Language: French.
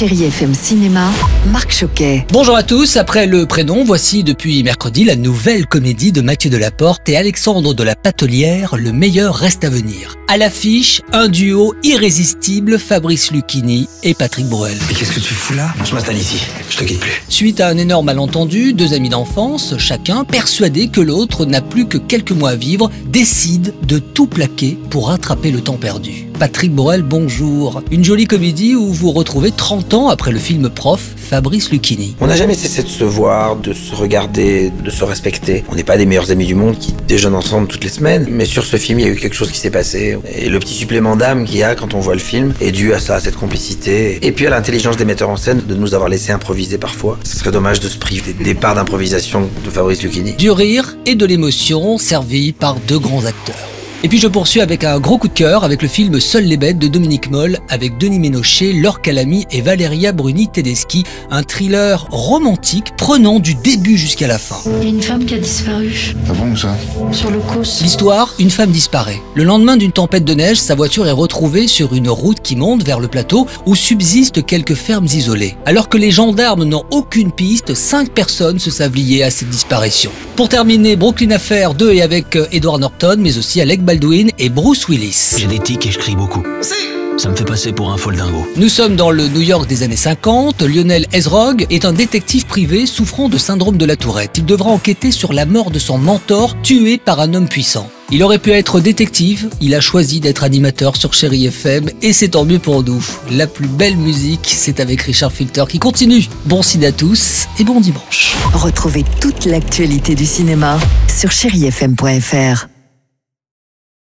Chérie FM Cinéma, Marc Choquet. Bonjour à tous, après le prénom, voici depuis mercredi la nouvelle comédie de Mathieu Delaporte et Alexandre de la Patelière, Le meilleur reste à venir. À l'affiche, un duo irrésistible, Fabrice Lucchini et Patrick Bruel. Mais qu'est-ce que tu fous là? Je m'installe ici, je te quitte plus. Suite à un énorme malentendu, deux amis d'enfance, chacun persuadé que l'autre n'a plus que quelques mois à vivre, décident de tout plaquer pour rattraper le temps perdu. Patrick Borel, bonjour. Une jolie comédie où vous retrouvez 30 ans après le film Prof, Fabrice Lucchini. On n'a jamais cessé de se voir, de se regarder, de se respecter. On n'est pas des meilleurs amis du monde qui déjeunent ensemble toutes les semaines, mais sur ce film, il y a eu quelque chose qui s'est passé. Et le petit supplément d'âme qu'il y a quand on voit le film est dû à ça, à cette complicité. Et puis à l'intelligence des metteurs en scène de nous avoir laissé improviser parfois. Ce serait dommage de se priver des départs d'improvisation de Fabrice Lucchini. Du rire et de l'émotion servis par deux grands acteurs. Et puis je poursuis avec un gros coup de cœur avec le film Seules les bêtes de Dominique Moll avec Denis Ménochet, Laure Calamy et Valeria Bruni Tedeschi, un thriller romantique prenant du début jusqu'à la fin. Il y a une femme qui a disparu Ah bon, où ça? Sur le cos. L'histoire, une femme disparaît. Le lendemain d'une tempête de neige, sa voiture est retrouvée sur une route qui monte vers le plateau où subsistent quelques fermes isolées. Alors que les gendarmes n'ont aucune piste, cinq personnes se savent liées à cette disparition. Pour terminer, Brooklyn Affair 2 et avec euh, Edward Norton, mais aussi Alec Baldwin et Bruce Willis. J'ai des tics et je crie beaucoup. Ça me fait passer pour un folle dingo. Nous sommes dans le New York des années 50. Lionel Ezrog est un détective privé souffrant de syndrome de la tourette. Il devra enquêter sur la mort de son mentor tué par un homme puissant. Il aurait pu être détective, il a choisi d'être animateur sur Chéri FM et c'est tant mieux pour nous. La plus belle musique, c'est avec Richard Filter qui continue. Bon ciné à tous et bon dimanche. Retrouvez toute l'actualité du cinéma sur chérifm.fr.